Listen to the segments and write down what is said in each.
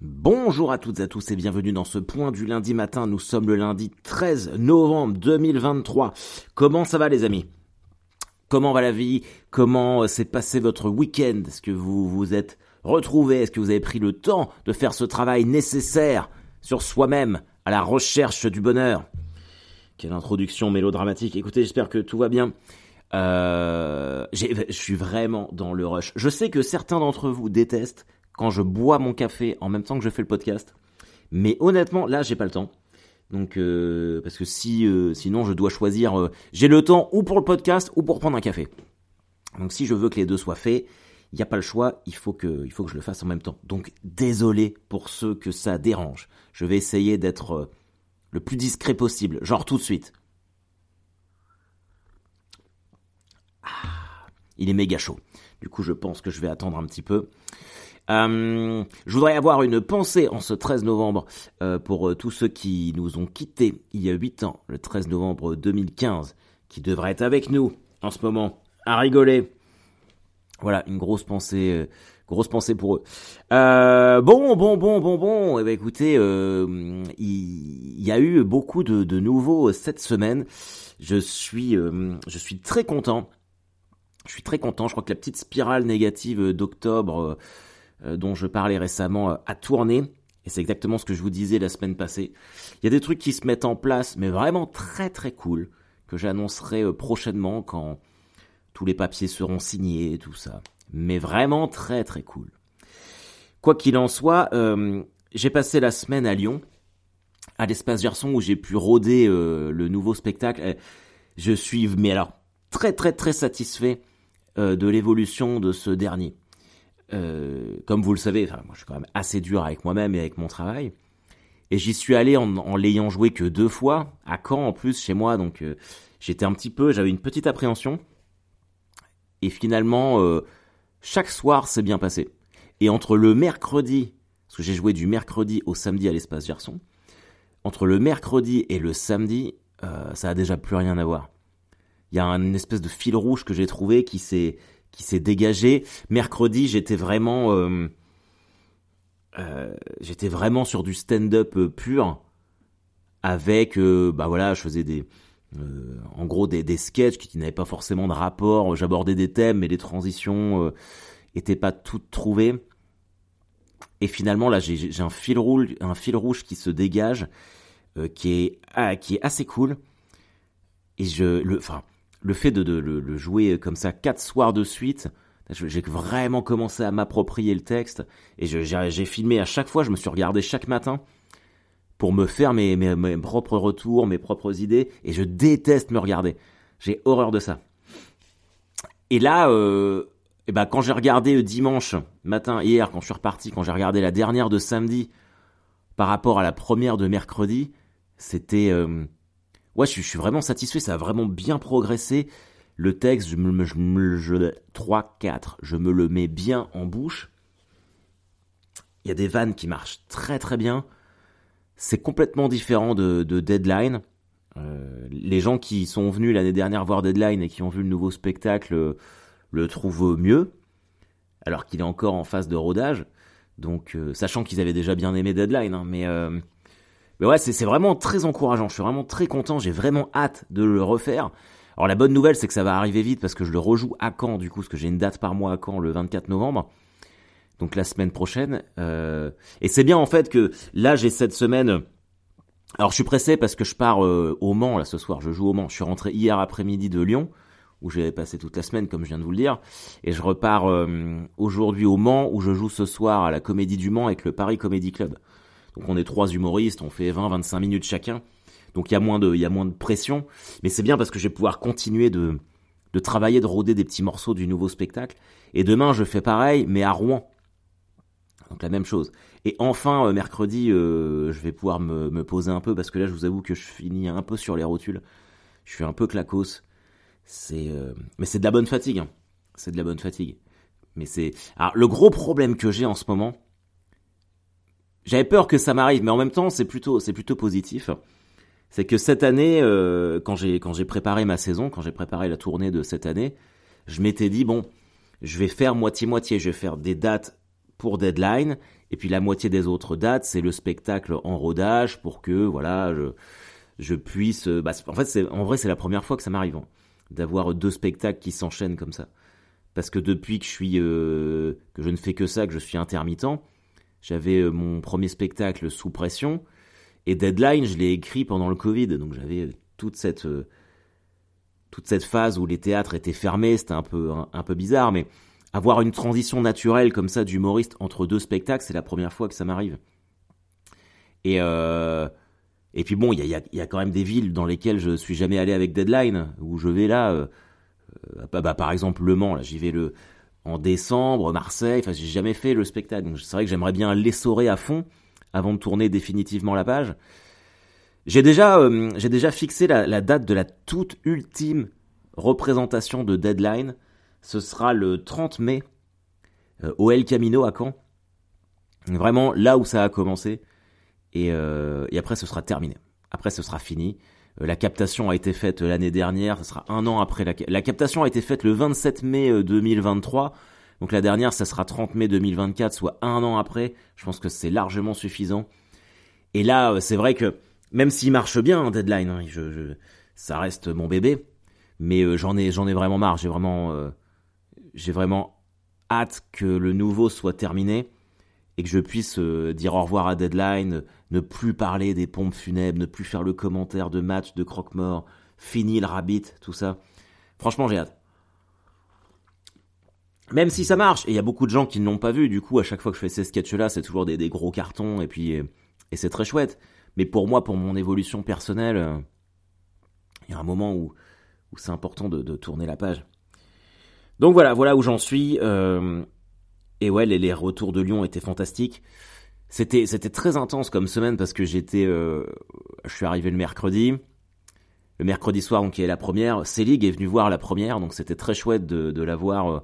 Bonjour à toutes et à tous et bienvenue dans ce point du lundi matin. Nous sommes le lundi 13 novembre 2023. Comment ça va les amis? Comment va la vie? Comment euh, s'est passé votre week-end? Est-ce que vous vous êtes retrouvés? Est-ce que vous avez pris le temps de faire ce travail nécessaire sur soi-même à la recherche du bonheur? Quelle introduction mélodramatique. Écoutez, j'espère que tout va bien. Euh, je suis vraiment dans le rush. Je sais que certains d'entre vous détestent quand je bois mon café en même temps que je fais le podcast. Mais honnêtement, là, j'ai pas le temps. Donc, euh, parce que si, euh, sinon, je dois choisir. Euh, j'ai le temps ou pour le podcast ou pour prendre un café. Donc, si je veux que les deux soient faits, il n'y a pas le choix. Il faut que, il faut que je le fasse en même temps. Donc, désolé pour ceux que ça dérange. Je vais essayer d'être le plus discret possible, genre tout de suite. Ah, il est méga chaud. Du coup, je pense que je vais attendre un petit peu. Euh, je voudrais avoir une pensée en ce 13 novembre euh, pour euh, tous ceux qui nous ont quittés il y a 8 ans, le 13 novembre 2015, qui devraient être avec nous en ce moment, à rigoler. Voilà, une grosse pensée, grosse pensée pour eux. bon, bon, bon, bon, bon. Eh ben, écoutez, il y, a eu beaucoup de, de nouveaux cette semaine. Je suis, je suis très content. Je suis très content. Je crois que la petite spirale négative d'octobre euh, dont je parlais récemment a euh, tourné. Et c'est exactement ce que je vous disais la semaine passée. Il y a des trucs qui se mettent en place, mais vraiment très très cool, que j'annoncerai euh, prochainement quand tous les papiers seront signés et tout ça. Mais vraiment très très cool. Quoi qu'il en soit, j'ai passé la semaine à Lyon, à l'espace Gerson, où j'ai pu rôder le nouveau spectacle. Je suis, mais alors, très très très satisfait de l'évolution de ce dernier. Euh, comme vous le savez, moi je suis quand même assez dur avec moi-même et avec mon travail. Et j'y suis allé en, en l'ayant joué que deux fois, à Caen en plus, chez moi, donc euh, j'étais un petit peu, j'avais une petite appréhension. Et finalement, euh, chaque soir s'est bien passé. Et entre le mercredi, parce que j'ai joué du mercredi au samedi à l'espace Gerson, entre le mercredi et le samedi, ça a déjà plus rien à voir. Il y a une espèce de fil rouge que j'ai trouvé qui s'est qui s'est dégagé. Mercredi, j'étais vraiment, euh, euh, j'étais vraiment sur du stand-up euh, pur, avec, bah voilà, je faisais des, en gros des, des sketchs qui, n'avaient pas forcément de rapport. J'abordais des thèmes, mais les transitions étaient pas toutes trouvées. Et finalement, là, j'ai un fil rouge, un fil rouge qui se dégage, qui est, ah, qui est assez cool. Et je, le, enfin, le fait de, le, jouer comme ça quatre soirs de suite, j'ai vraiment commencé à m'approprier le texte et j'ai filmé à chaque fois, je me suis regardé chaque matin pour me faire mes, propres retours, mes propres idées et je déteste me regarder. J'ai horreur de ça. Et là, euh, et ben quand j'ai regardé dimanche matin, hier, quand je suis reparti, quand j'ai regardé la dernière de samedi par rapport à la première de mercredi, c'était euh, ouais, je, suis vraiment satisfait, ça a vraiment bien progressé. Le texte, je me, je me 3, 4, je me le mets bien en bouche. Il y a des vannes qui marchent très très bien. C'est complètement différent de, Deadline. Euh, les gens qui sont venus l'année dernière voir Deadline et qui ont vu le nouveau spectacle euh, le trouvent mieux, alors qu'il est encore en phase de rodage. Donc, euh, sachant qu'ils avaient déjà bien aimé Deadline, hein, mais mais ouais, c'est vraiment très encourageant. Je suis vraiment très content. J'ai vraiment hâte de le refaire. Alors la bonne nouvelle, c'est que ça va arriver vite parce que je le rejoue à Caen, du coup, parce que j'ai une date par mois à Caen le 24 novembre. Donc la semaine prochaine. Euh... Et c'est bien en fait que là, j'ai cette semaine. Alors je suis pressé parce que je pars euh, au Mans là ce soir. Je joue au Mans. Je suis rentré hier après-midi de Lyon où j'ai passé toute la semaine, comme je viens de vous le dire. Et je repars euh, aujourd'hui au Mans, où je joue ce soir à la Comédie du Mans avec le Paris Comedy Club. Donc on est trois humoristes, on fait 20-25 minutes chacun. Donc il y a moins de, pression. Mais c'est bien parce que je vais pouvoir continuer de, travailler, de rôder des petits morceaux du nouveau spectacle. Et demain, je fais pareil, mais à Rouen. Donc la même chose. Et enfin, euh, mercredi, euh, je vais pouvoir me, me, poser un peu parce que là, je vous avoue que je finis un peu sur les rotules. Je suis un peu clacos. C'est, euh, mais c'est de la bonne fatigue. Hein. C'est de la bonne fatigue. Mais c'est, alors le gros problème que j'ai en ce moment, j'avais peur que ça m'arrive, mais en même temps, c'est plutôt, c'est plutôt positif. C'est que cette année, euh, quand j'ai quand j'ai préparé ma saison, quand j'ai préparé la tournée de cette année, je m'étais dit bon, je vais faire moitié moitié, je vais faire des dates pour Deadline. Et puis la moitié des autres dates, c'est le spectacle en rodage pour que voilà, je, je puisse. Bah, en fait, c'est en vrai, c'est la première fois que ça m'arrive hein, d'avoir deux spectacles qui s'enchaînent comme ça. Parce que depuis que je suis euh, que je ne fais que ça, que je suis intermittent, j'avais euh, mon premier spectacle sous pression et Deadline, je l'ai écrit pendant le Covid, donc j'avais toute cette euh, toute cette phase où les théâtres étaient fermés, c'était un peu un, peu bizarre, mais avoir une transition naturelle comme ça d'humoriste entre deux spectacles, c'est la première fois que ça m'arrive. Et euh, et puis bon, il y a, y a, quand même des villes dans lesquelles je suis jamais allé avec Deadline, où je vais là, bah, bah, par exemple Le Mans, là j'y vais le en décembre, Marseille, enfin j'ai jamais fait le spectacle, donc c'est vrai que j'aimerais bien l'essorer à fond avant de tourner définitivement la page. J'ai déjà, euh, déjà fixé la, date de la toute ultime représentation de Deadline. Ce sera le 30 mai euh, au El Camino à Caen. Vraiment là où ça a commencé. Et, euh, et après, ce sera terminé. Après, ce sera fini. La captation a été faite l'année dernière. Ce sera un an après la, la captation a été faite le 27 mai 2023. Donc la dernière, ça sera 30 mai 2024, soit un an après. Je pense que c'est largement suffisant. Et là, c'est vrai que même s'il marche bien, un Deadline, hein, je, ça reste mon bébé, mais euh, j'en ai, j'en ai vraiment marre. J'ai vraiment, euh, j'ai vraiment hâte que le nouveau soit terminé et que je puisse euh, dire au revoir à Deadline, ne plus parler des pompes funèbres, ne plus faire le commentaire de match, de croque-mort, fini le rabbit, tout ça. Franchement, j'ai hâte. Même si ça marche, et il y a beaucoup de gens qui ne l'ont pas vu, du coup, à chaque fois que je fais ces sketchs-là, c'est toujours des, gros cartons, et puis, et c'est très chouette. Mais pour moi, pour mon évolution personnelle, euh, il y a un moment où, où c'est important de, tourner la page. Donc voilà, voilà où j'en suis. Euh, et ouais, les, retours de Lyon étaient fantastiques. C'était c'était très intense comme semaine parce que j'étais, euh, je suis arrivé le mercredi. Le mercredi soir, donc qui est la première, Célig est venu voir la première, donc c'était très chouette de, de la voir.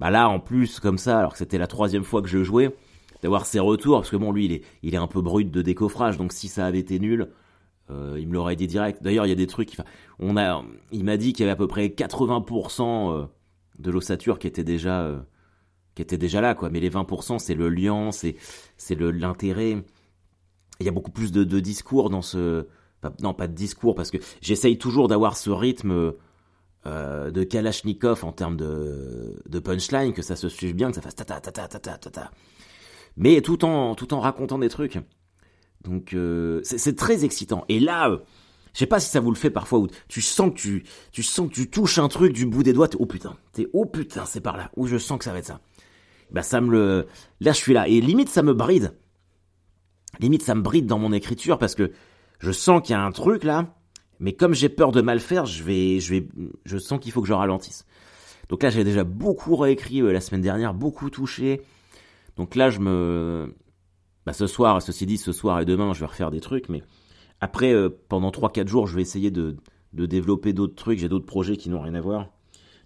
bah là, en plus, comme ça, alors que c'était la troisième fois que je jouais d'avoir ses retours, parce que bon, lui, il est, il est un peu brut de décoffrage, donc si ça avait été nul, euh, il me l'aurait dit direct. D'ailleurs, il y a des trucs, on a, il m'a dit qu'il y avait à peu près 80% euh, de l'ossature qui était déjà, euh, qui était déjà là, quoi. Mais les 20%, c'est le lien, c'est, c'est l'intérêt. Il y a beaucoup plus de, discours dans ce, non, pas de discours, parce que j'essaye toujours d'avoir ce rythme, de Kalachnikov en termes de, punchline, que ça se suive bien, que ça fasse ta ta ta ta ta ta ta mais tout en, tout en racontant des trucs. Donc euh, c'est très excitant. Et là, euh, je sais pas si ça vous le fait parfois, où tu sens que tu, tu sens que tu touches un truc du bout des doigts, oh putain, t'es oh putain, c'est par là, où je sens que ça va être ça. Bah ça me le, là je suis là, et limite ça me bride. Limite ça me bride dans mon écriture parce que je sens qu'il y a un truc là, mais comme j'ai peur de mal faire, je vais, je vais, je sens qu'il faut que je ralentisse. Donc là j'ai déjà beaucoup réécrit euh, la semaine dernière, beaucoup touché. Donc là, je me. Bah, ce soir, ceci dit, ce soir et demain, je vais refaire des trucs, mais après, euh, pendant 3-4 jours, je vais essayer de, de développer d'autres trucs. J'ai d'autres projets qui n'ont rien à voir,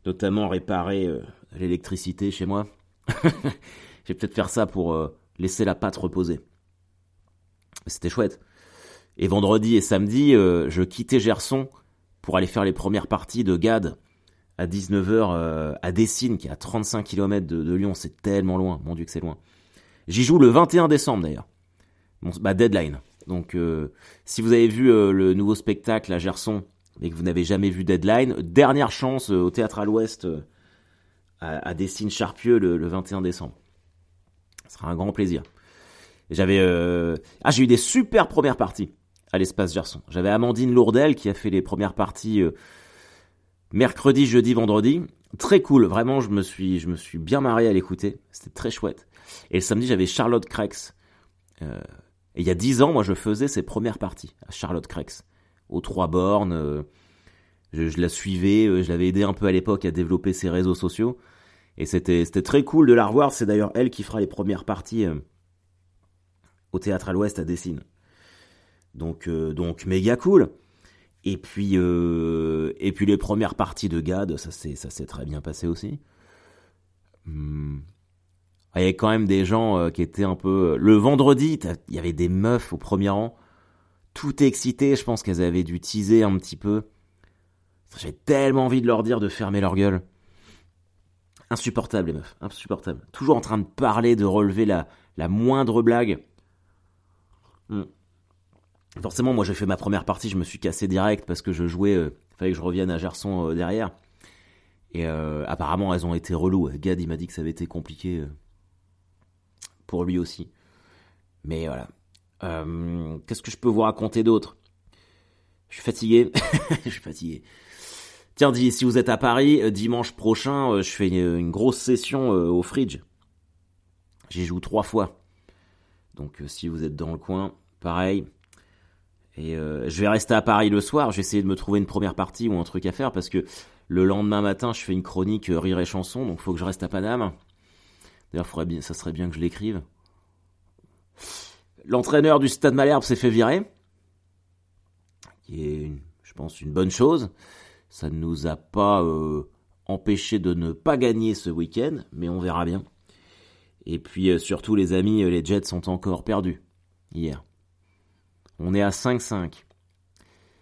notamment réparer euh, l'électricité chez moi. je vais peut-être faire ça pour euh, laisser la pâte reposer. C'était chouette. Et vendredi et samedi, je quittais Gerson pour aller faire les premières parties de GAD à 19h euh, à Dessines, qui est à 35 km de, Lyon. C'est tellement loin, mon dieu que c'est loin. J'y joue le 21 décembre d'ailleurs. Deadline. Donc euh, si vous avez vu euh, le nouveau spectacle à Gerson et que vous n'avez jamais vu Deadline, dernière chance au théâtre à l'Ouest à, à Dessines Charpieu le, 21 décembre. Ce sera un grand plaisir. J'avais ah j'ai eu des super premières parties à l'espace Gerson. J'avais Amandine Lourdel qui a fait les premières parties mercredi, jeudi, vendredi. Très cool, vraiment, je me suis, je me suis bien marré à l'écouter. C'était très chouette. Et le samedi, j'avais Charlotte Crex. Euh, et il y a dix ans, moi, je faisais ses premières parties à Charlotte Crex. Aux trois bornes. Euh, je, la suivais, euh, je l'avais aidé un peu à l'époque à développer ses réseaux sociaux. Et c'était, très cool de la revoir. C'est d'ailleurs elle qui fera les premières parties au théâtre à l'Ouest à Dessine. Donc, donc méga cool. Et puis, euh, les premières parties de GAD, ça s'est, très bien passé aussi. Hmm. Il y avait quand même des gens euh, qui étaient un peu... Le vendredi, il y avait des meufs au premier rang, tout excitées, je pense qu'elles avaient dû teaser un petit peu. J'ai tellement envie de leur dire de fermer leur gueule. Insupportable les meufs, insupportable. Toujours en train de parler, de relever la, la moindre blague. Hmm. Forcément, moi j'ai fait ma première partie, je me suis cassé direct parce que je jouais, euh, fallait que je revienne à Gerson euh, derrière. Et euh, apparemment, elles ont été reloues. Gad, il m'a dit que ça avait été compliqué pour lui aussi. Mais voilà. Qu'est-ce que je peux vous raconter d'autre? Je suis fatigué. je suis fatigué. Tiens, dis, si vous êtes à Paris, dimanche prochain, je fais une, grosse session au Fridge. J'y joue trois fois. Donc si vous êtes dans le coin, pareil, et euh, je vais rester à Paris le soir. J'ai essayé de me trouver une première partie ou un truc à faire parce que le lendemain matin, je fais une chronique euh, rire et chanson, donc faut que je reste à Paname. D'ailleurs, ça serait bien que je l'écrive. L'entraîneur du Stade Malherbe s'est fait virer, qui est, je pense, une bonne chose. Ça ne nous a pas euh, empêché de ne pas gagner ce week-end, mais on verra bien. Et puis surtout, les amis, les Jets sont encore perdus hier. On est à 5-5.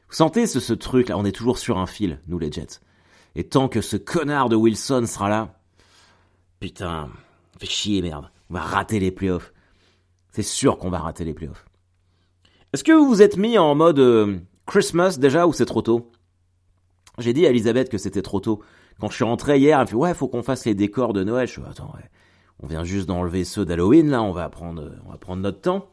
Vous sentez ce, ce truc là On est toujours sur un fil, nous les Jets. Et tant que ce connard de Wilson sera là, putain, fait chier merde. On va rater les playoffs. C'est sûr qu'on va rater les playoffs. Est-ce que vous vous êtes mis en mode euh, Christmas déjà ou c'est trop tôt? J'ai dit à Elisabeth que c'était trop tôt. Quand je suis rentré hier, elle me fait ouais, faut qu'on fasse les décors de Noël. Je suis attends. On vient juste d'enlever ceux d'Halloween là, on va prendre on va prendre notre temps.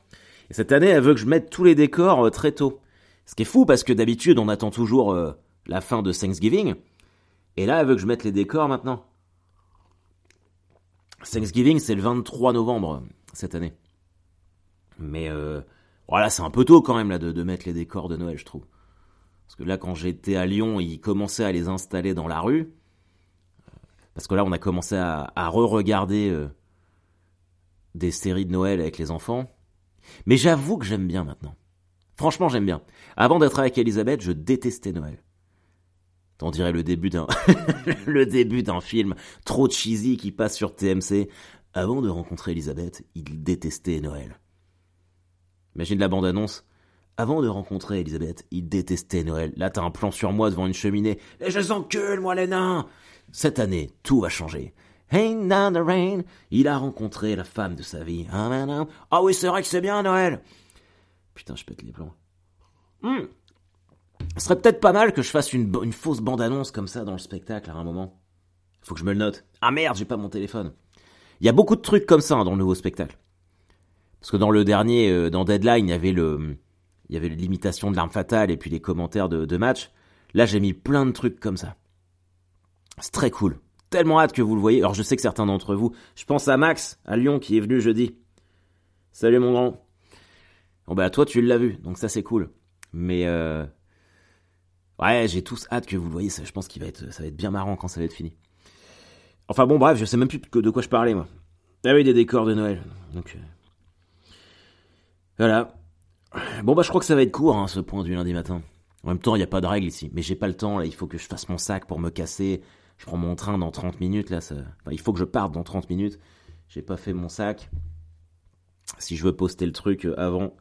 Et cette année, elle veut que je mette tous les décors euh, très tôt. Ce qui est fou parce que d'habitude, on attend toujours euh, la fin de Thanksgiving. Et là, elle veut que je mette les décors maintenant. Thanksgiving, c'est le 23 novembre cette année. Mais euh, voilà, c'est un peu tôt quand même là de, de, mettre les décors de Noël, je trouve. Parce que là, quand j'étais à Lyon, ils commençaient à les installer dans la rue. Parce que là, on a commencé à, re-regarder des séries de Noël avec les enfants. Mais j'avoue que j'aime bien maintenant. Franchement, j'aime bien. Avant d'être avec Elisabeth, je détestais Noël. On dirait le début d'un le début d'un film trop cheesy qui passe sur TMC. Avant de rencontrer Elisabeth, il détestait Noël. Imagine la bande-annonce. Avant de rencontrer Elisabeth, il détestait Noël. Là, t'as un plan sur moi devant une cheminée. Et je s'encule, moi, les nains! Cette année, tout va changer. Ain't down the rain. Il a rencontré la femme de sa vie. Ah oui, c'est vrai que c'est bien Noël. Putain, je pète les plombs. Hmm. Ce serait peut-être pas mal que je fasse une, fausse bande-annonce comme ça dans le spectacle à un moment. Faut que je me le note. Ah merde, j'ai pas mon téléphone. Il y a beaucoup de trucs comme ça dans le nouveau spectacle. Parce que dans le dernier, euh, dans Deadline, il y avait le, il y avait l'imitation de l'arme fatale et puis les commentaires de, de match. Là, j'ai mis plein de trucs comme ça. C'est très cool tellement hâte que vous le voyez. Alors je sais que certains d'entre vous, je pense à Max, à Lyon, qui est venu jeudi. Salut mon grand. Bon bah toi tu l'as vu, donc ça c'est cool. Mais euh... ouais, j'ai tous hâte que vous le voyez. Ça, je pense qu'il va être, ça va être bien marrant quand ça va être fini. Enfin bon bref, je sais même plus de quoi je parlais moi. Ah oui, des décors de Noël. Donc euh, voilà. Bon bah je crois que ça va être court hein, ce point du lundi matin. En même temps, il n'y a pas de règle ici. Mais j'ai pas le temps, là, il faut que je fasse mon sac pour me casser, je prends mon train dans 30 minutes, là, ça... il faut que je parte dans 30 minutes. J'ai pas fait mon sac. Si je veux poster le truc euh, avant.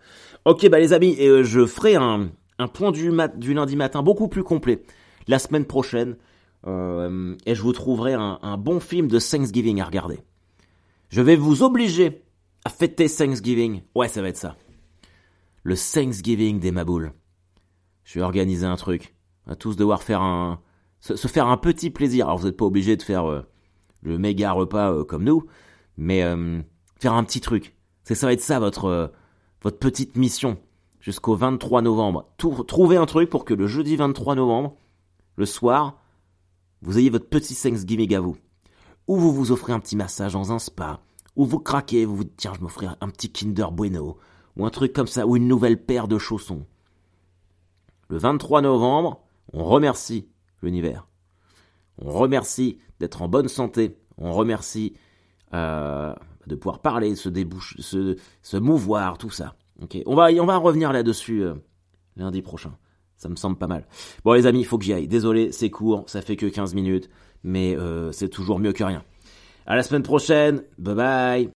Ok, bah les amis, euh, je ferai un, un point du lundi matin beaucoup plus complet la semaine prochaine. Euh, et je vous trouverai un, un, bon film de Thanksgiving à regarder. Je vais vous obliger à fêter Thanksgiving. Ouais, ça va être ça. Le Thanksgiving des Maboules. Je vais organiser un truc. On va tous devoir faire un, se, faire un petit plaisir. Alors vous n'êtes pas obligé de faire euh, le méga repas euh, comme nous, mais euh, faire un petit truc. C'est ça va être ça votre votre petite mission jusqu'au 23 novembre. trouver un truc pour que le jeudi 23 novembre, le soir, vous ayez votre petit Thanksgiving à vous. Ou vous vous offrez un petit massage dans un spa, ou vous craquez, vous vous dites tiens je m'offrirai un petit Kinder Bueno, ou un truc comme ça, ou une nouvelle paire de chaussons. Le 23 novembre, on remercie l'univers. On remercie d'être en bonne santé. On remercie euh, de pouvoir parler, se déboucher, se, mouvoir, tout ça. Ok, on va, on va revenir là-dessus euh, lundi prochain. Ça me semble pas mal. Bon les amis, il faut que j'y aille. Désolé, c'est court, ça fait que 15 minutes, mais euh, c'est toujours mieux que rien. À la semaine prochaine. Bye bye.